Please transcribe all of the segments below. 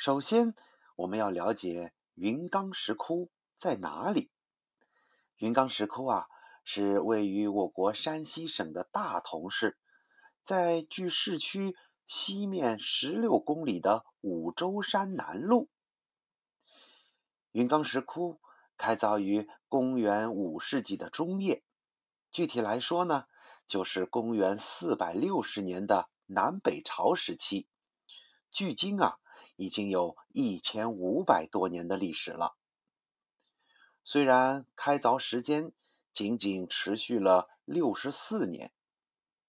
首先，我们要了解云冈石窟在哪里。云冈石窟啊，是位于我国山西省的大同市，在距市区西面十六公里的五洲山南麓。云冈石窟开凿于公元五世纪的中叶，具体来说呢，就是公元四百六十年的南北朝时期。距今啊，已经有一千五百多年的历史了。虽然开凿时间仅仅持续了六十四年，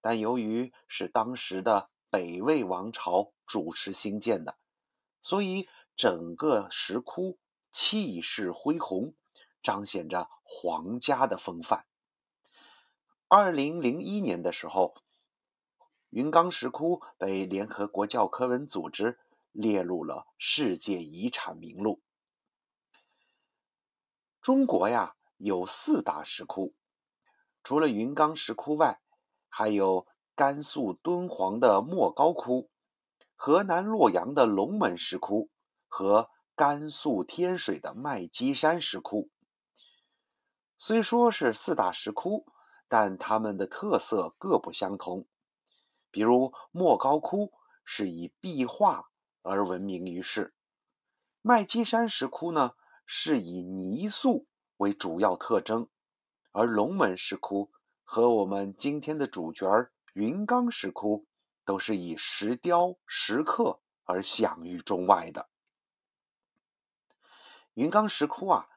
但由于是当时的北魏王朝主持兴建的，所以整个石窟气势恢宏，彰显着皇家的风范。二零零一年的时候。云冈石窟被联合国教科文组织列入了世界遗产名录。中国呀有四大石窟，除了云冈石窟外，还有甘肃敦煌的莫高窟、河南洛阳的龙门石窟和甘肃天水的麦积山石窟。虽说是四大石窟，但它们的特色各不相同。比如莫高窟是以壁画而闻名于世，麦积山石窟呢是以泥塑为主要特征，而龙门石窟和我们今天的主角云冈石窟都是以石雕石刻而享誉中外的。云冈石窟啊，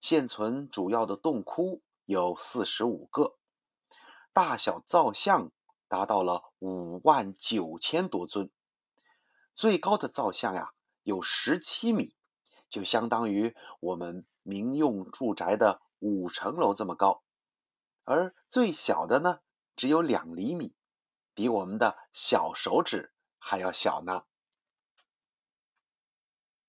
现存主要的洞窟有四十五个，大小造像。达到了五万九千多尊，最高的造像呀有十七米，就相当于我们民用住宅的五层楼这么高；而最小的呢只有两厘米，比我们的小手指还要小呢。